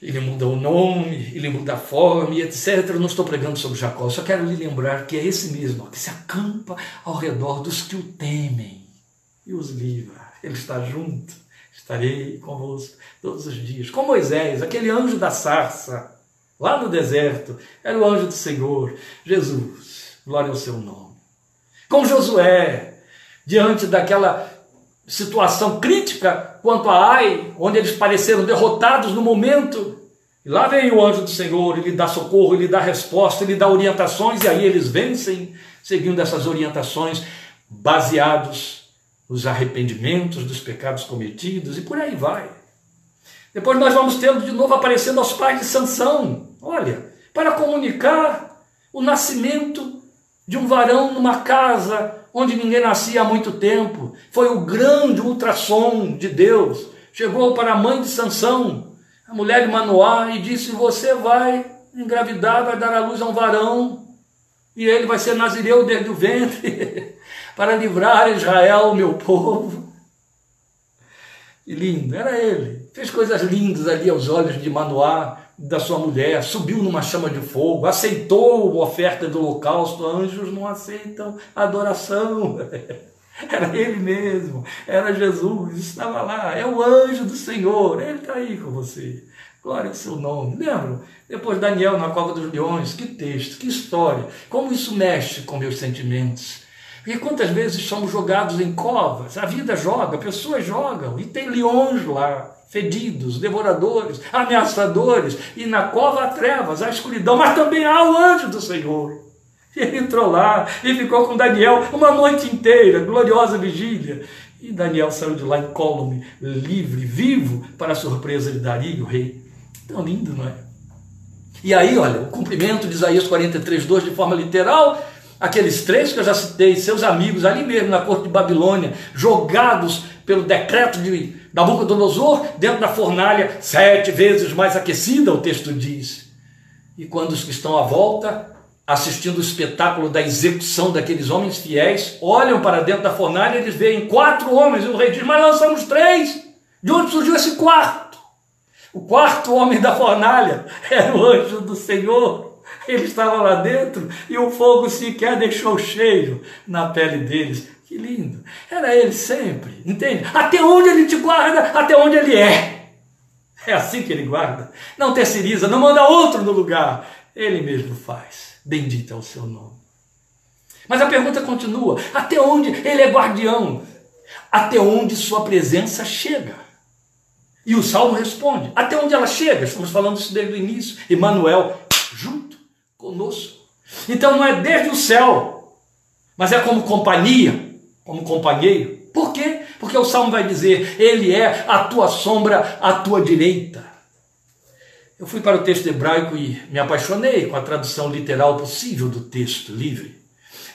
Ele muda o nome, ele muda a forma etc. Eu não estou pregando sobre Jacó, só quero lhe lembrar que é esse mesmo que se acampa ao redor dos que o temem e os livra. Ele está junto, estarei convosco todos os dias. Com Moisés, aquele anjo da sarça, lá no deserto, era o anjo do Senhor, Jesus, glória ao seu nome. Com Josué, diante daquela situação crítica quanto a Ai, onde eles pareceram derrotados no momento. E lá vem o anjo do Senhor, ele dá socorro, ele dá resposta, ele dá orientações, e aí eles vencem, seguindo essas orientações, baseados nos arrependimentos dos pecados cometidos, e por aí vai. Depois nós vamos tendo de novo aparecendo aos pais de Sansão, olha, para comunicar o nascimento de um varão numa casa onde ninguém nascia há muito tempo. Foi o grande ultrassom de Deus. Chegou para a mãe de Sansão, a mulher de Manoá, e disse: Você vai engravidar, vai dar à luz a um varão, E ele vai ser nazireu desde o ventre para livrar Israel, meu povo. E lindo, era ele. Fez coisas lindas ali aos olhos de Manoá, da sua mulher, subiu numa chama de fogo, aceitou a oferta do holocausto. Anjos não aceitam adoração. Era ele mesmo, era Jesus, estava lá, é o anjo do Senhor, ele está aí com você. Glória ao seu nome. Lembra? Depois Daniel na cova dos leões, que texto, que história, como isso mexe com meus sentimentos. E quantas vezes somos jogados em covas, a vida joga, pessoas jogam, e tem leões lá, fedidos, devoradores, ameaçadores, e na cova há trevas, há escuridão, mas também há o anjo do Senhor. E ele entrou lá e ficou com Daniel uma noite inteira, gloriosa vigília. E Daniel saiu de lá incólume, livre, vivo, para a surpresa de Dario, o rei. Tão lindo, não é? E aí, olha, o cumprimento de Isaías 43, 2, de forma literal, aqueles três que eu já citei, seus amigos ali mesmo na corte de Babilônia, jogados pelo decreto de Nabucodonosor dentro da fornalha, sete vezes mais aquecida, o texto diz. E quando os que estão à volta, assistindo o espetáculo da execução daqueles homens fiéis, olham para dentro da fornalha eles veem quatro homens, e o rei diz: Mas nós somos três. De onde surgiu esse quarto? O quarto homem da fornalha era o anjo do Senhor. Ele estava lá dentro e o fogo sequer deixou cheiro na pele deles. Que lindo! Era ele sempre, entende? Até onde ele te guarda, até onde ele é. É assim que ele guarda. Não terceiriza, não manda outro no lugar. Ele mesmo faz. Bendito é o seu nome. Mas a pergunta continua: até onde ele é guardião? Até onde sua presença chega? E o salmo responde: até onde ela chega? Estamos falando isso desde o início. Emmanuel, junto conosco. Então não é desde o céu, mas é como companhia, como companheiro. Por quê? Porque o salmo vai dizer: Ele é a tua sombra à tua direita. Eu fui para o texto hebraico e me apaixonei com a tradução literal possível do texto livre.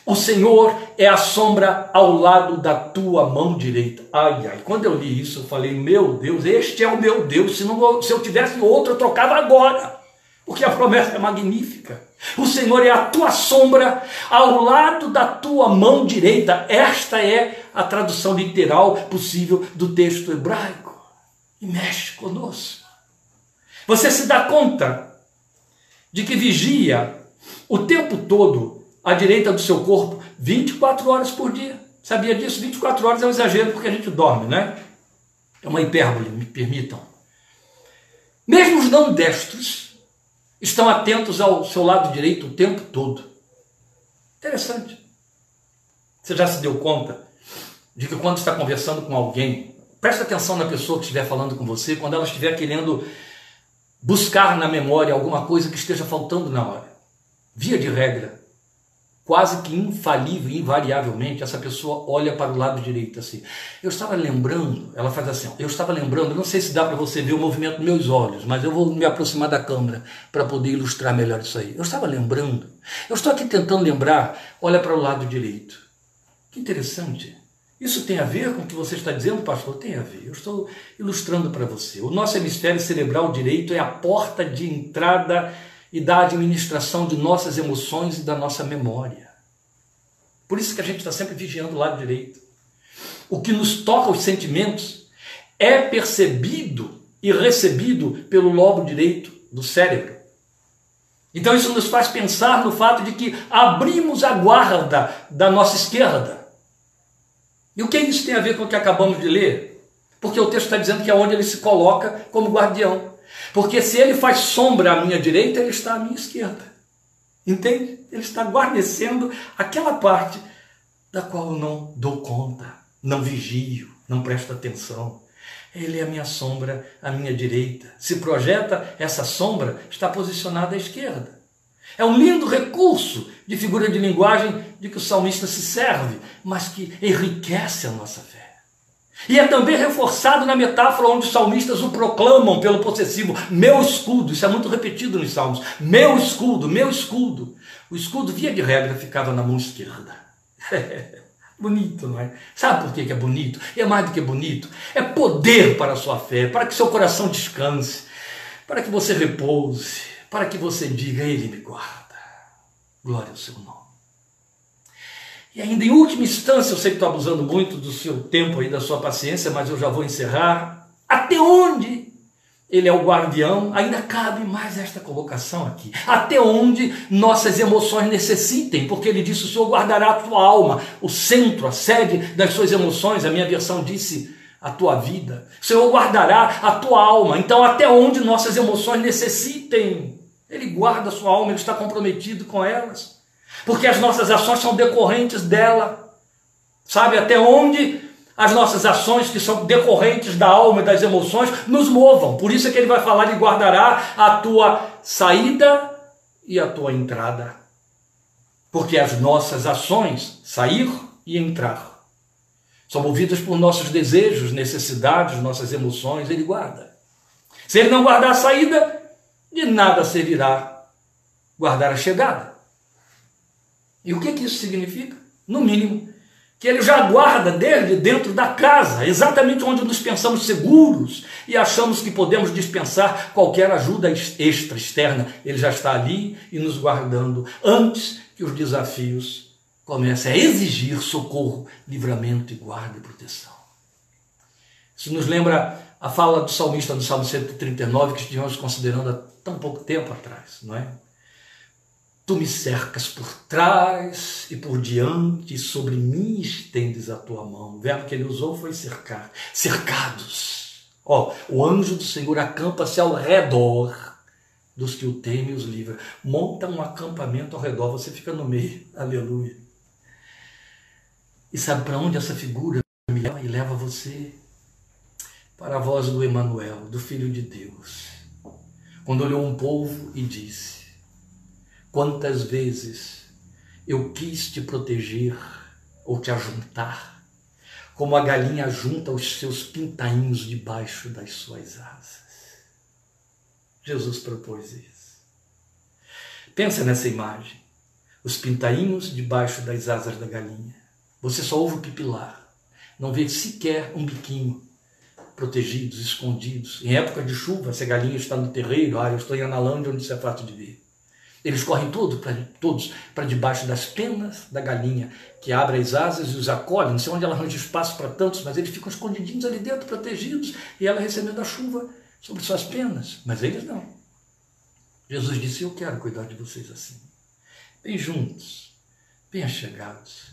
O Senhor é a sombra ao lado da tua mão direita. Ai, ai, quando eu li isso, eu falei: Meu Deus, este é o meu Deus. Se, não, se eu tivesse outro, eu trocava agora. Porque a promessa é magnífica. O Senhor é a tua sombra ao lado da tua mão direita. Esta é a tradução literal possível do texto hebraico. E mexe conosco. Você se dá conta de que vigia o tempo todo à direita do seu corpo 24 horas por dia. Sabia disso? 24 horas é um exagero porque a gente dorme, né? É uma hipérbole, me permitam. Mesmo os não destros estão atentos ao seu lado direito o tempo todo. Interessante. Você já se deu conta de que quando está conversando com alguém, presta atenção na pessoa que estiver falando com você, quando ela estiver querendo buscar na memória alguma coisa que esteja faltando na hora. Via de regra, quase que infalível, invariavelmente, essa pessoa olha para o lado direito assim. Eu estava lembrando, ela faz assim, eu estava lembrando, não sei se dá para você ver o movimento dos meus olhos, mas eu vou me aproximar da câmera para poder ilustrar melhor isso aí. Eu estava lembrando, eu estou aqui tentando lembrar, olha para o lado direito. Que interessante. Isso tem a ver com o que você está dizendo, pastor? Tem a ver. Eu estou ilustrando para você. O nosso hemisfério cerebral direito é a porta de entrada e da administração de nossas emoções e da nossa memória. Por isso que a gente está sempre vigiando o lado direito. O que nos toca os sentimentos é percebido e recebido pelo lobo direito do cérebro. Então isso nos faz pensar no fato de que abrimos a guarda da nossa esquerda. E o que isso tem a ver com o que acabamos de ler? Porque o texto está dizendo que é onde ele se coloca como guardião. Porque se ele faz sombra à minha direita, ele está à minha esquerda. Entende? Ele está guarnecendo aquela parte da qual eu não dou conta, não vigio, não presto atenção. Ele é a minha sombra à minha direita. Se projeta essa sombra, está posicionada à esquerda. É um lindo recurso de figura de linguagem de que o salmista se serve, mas que enriquece a nossa fé. E é também reforçado na metáfora onde os salmistas o proclamam pelo possessivo, meu escudo, isso é muito repetido nos salmos, meu escudo, meu escudo. O escudo, via de regra, ficava na mão esquerda. bonito, não é? Sabe por que é bonito? E é mais do que bonito, é poder para a sua fé, para que seu coração descanse, para que você repouse, para que você diga, Ele me guarda. Glória ao seu nome. E ainda em última instância, eu sei que estou abusando muito do seu tempo e da sua paciência, mas eu já vou encerrar. Até onde ele é o guardião, ainda cabe mais esta colocação aqui. Até onde nossas emoções necessitem, porque ele disse: o Senhor guardará a tua alma, o centro, a sede das suas emoções. A minha versão disse: a tua vida. O Senhor guardará a tua alma. Então, até onde nossas emoções necessitem, ele guarda a sua alma, ele está comprometido com elas. Porque as nossas ações são decorrentes dela. Sabe até onde as nossas ações, que são decorrentes da alma e das emoções, nos movam. Por isso é que ele vai falar e guardará a tua saída e a tua entrada. Porque as nossas ações, sair e entrar, são movidas por nossos desejos, necessidades, nossas emoções, ele guarda. Se ele não guardar a saída, de nada servirá guardar a chegada. E o que, que isso significa? No mínimo, que ele já guarda desde dentro da casa, exatamente onde nos pensamos seguros e achamos que podemos dispensar qualquer ajuda extra, externa. Ele já está ali e nos guardando antes que os desafios comecem a exigir socorro, livramento e guarda e proteção. Isso nos lembra a fala do salmista do Salmo 139 que estivemos considerando há tão pouco tempo atrás, não é? Tu me cercas por trás e por diante, sobre mim estendes a tua mão. O verbo que ele usou foi cercar. Cercados. Ó, o anjo do Senhor acampa-se ao redor dos que o temem e os livra. Monta um acampamento ao redor, você fica no meio. Aleluia. E sabe para onde essa figura me leva? E leva você para a voz do Emanuel, do Filho de Deus. Quando olhou um povo e disse: Quantas vezes eu quis te proteger ou te ajuntar, como a galinha junta os seus pintainhos debaixo das suas asas. Jesus propôs isso. Pensa nessa imagem. Os pintainhos debaixo das asas da galinha. Você só ouve o pipilar. Não vê sequer um biquinho protegidos, escondidos. Em época de chuva, se a galinha está no terreiro, ah, eu estou em Analândia, onde se é fácil de ver. Eles correm todo pra, todos para debaixo das penas da galinha, que abre as asas e os acolhe. Não sei onde ela arranja espaço para tantos, mas eles ficam escondidinhos ali dentro, protegidos, e ela recebendo a chuva sobre suas penas. Mas eles não. Jesus disse: Eu quero cuidar de vocês assim. Bem juntos, bem achegados.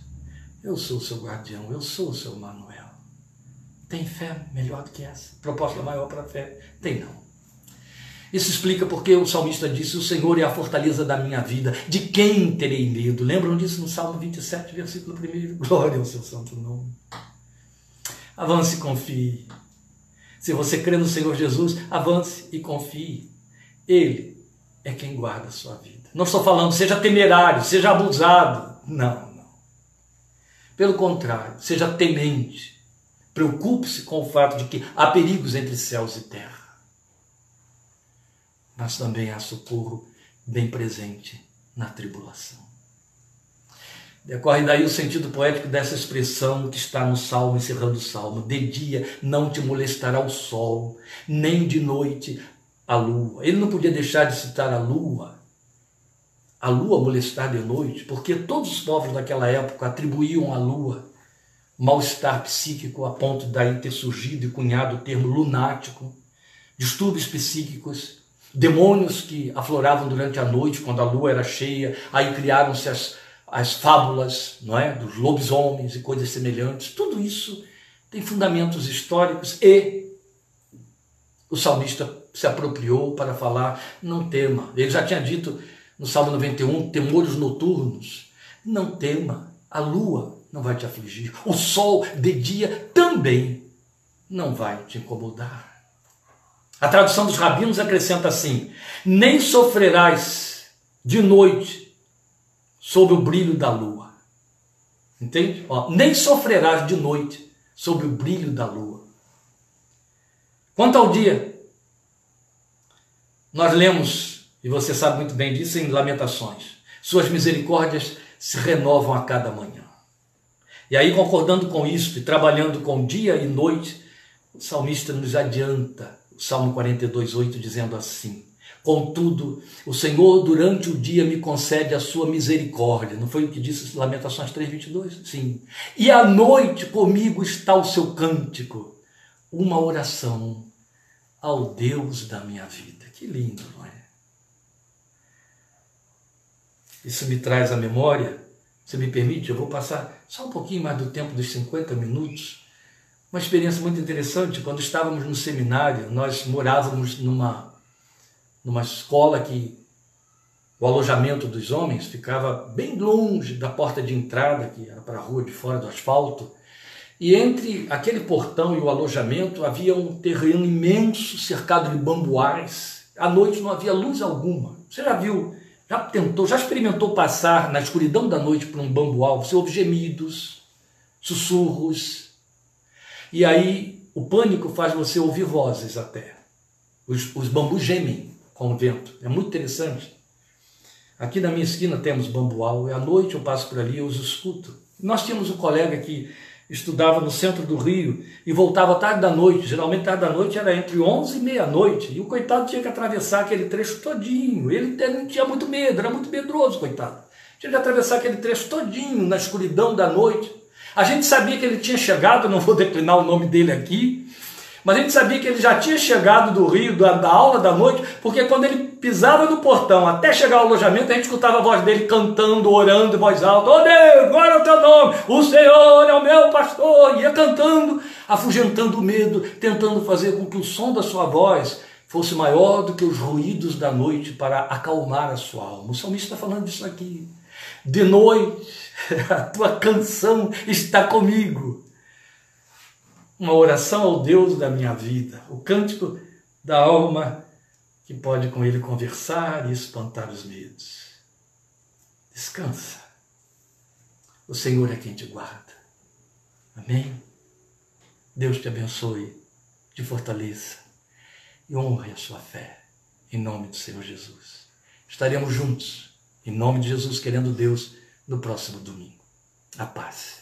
Eu sou o seu guardião, eu sou o seu Manuel. Tem fé melhor do que essa? Proposta maior para a fé? Tem não. Isso explica porque o salmista disse: O Senhor é a fortaleza da minha vida, de quem terei medo? Lembram disso no Salmo 27, versículo 1? Glória ao seu santo nome. Avance e confie. Se você crê no Senhor Jesus, avance e confie. Ele é quem guarda a sua vida. Não estou falando seja temerário, seja abusado. Não, não. Pelo contrário, seja temente. Preocupe-se com o fato de que há perigos entre céus e terra mas também há socorro bem presente na tribulação. Decorre daí o sentido poético dessa expressão que está no Salmo, encerrando o Salmo: De dia não te molestará o sol, nem de noite a lua. Ele não podia deixar de citar a lua, a lua molestar de noite, porque todos os povos daquela época atribuíam à lua mal-estar psíquico a ponto daí ter surgido e cunhado o termo lunático, distúrbios psíquicos demônios que afloravam durante a noite, quando a lua era cheia, aí criaram-se as, as fábulas não é? dos lobisomens e coisas semelhantes. Tudo isso tem fundamentos históricos e o salmista se apropriou para falar: não tema. Ele já tinha dito no Salmo 91, temores noturnos. Não tema, a lua não vai te afligir, o sol de dia também não vai te incomodar. A tradução dos rabinos acrescenta assim: nem sofrerás de noite sob o brilho da lua. Entende? Ó, nem sofrerás de noite sob o brilho da lua. Quanto ao dia, nós lemos, e você sabe muito bem disso, em Lamentações: Suas misericórdias se renovam a cada manhã. E aí, concordando com isso e trabalhando com dia e noite, o salmista nos adianta Salmo 42, 8, dizendo assim: Contudo, o Senhor durante o dia me concede a sua misericórdia. Não foi o que disse Lamentações 3:22? Sim. E à noite comigo está o seu cântico, uma oração ao Deus da minha vida. Que lindo, não é? Isso me traz à memória, se me permite, eu vou passar só um pouquinho mais do tempo dos 50 minutos. Uma experiência muito interessante, quando estávamos no seminário, nós morávamos numa numa escola que o alojamento dos homens ficava bem longe da porta de entrada, que era para a rua de fora do asfalto. E entre aquele portão e o alojamento havia um terreno imenso cercado de bambuás. À noite não havia luz alguma. Você já viu, já tentou, já experimentou passar na escuridão da noite por um bambual? Você ouve gemidos, sussurros. E aí o pânico faz você ouvir vozes até. Os, os bambus gemem com o vento. É muito interessante. Aqui na minha esquina temos bambual, e à noite eu passo por ali e os escuto. Nós tínhamos um colega que estudava no centro do Rio e voltava tarde da noite. Geralmente tarde da noite era entre 11 e meia-noite. E o coitado tinha que atravessar aquele trecho todinho. Ele não tinha muito medo, era muito medroso, coitado. Tinha que atravessar aquele trecho todinho na escuridão da noite. A gente sabia que ele tinha chegado, não vou declinar o nome dele aqui, mas a gente sabia que ele já tinha chegado do Rio, da, da, aula da noite, porque quando ele pisava no portão até chegar ao alojamento, a gente escutava a voz dele cantando, orando em voz alta: Oh Deus, glória ao teu nome, o Senhor é o meu pastor. E ia cantando, afugentando o medo, tentando fazer com que o som da sua voz fosse maior do que os ruídos da noite para acalmar a sua alma. O salmista está falando disso aqui. De noite, a tua canção está comigo uma oração ao Deus da minha vida, o cântico da alma que pode com ele conversar e espantar os medos. Descansa. O Senhor é quem te guarda. Amém? Deus te abençoe, te fortaleça e honre a sua fé. Em nome do Senhor Jesus. Estaremos juntos, em nome de Jesus, querendo Deus, no próximo domingo. A paz.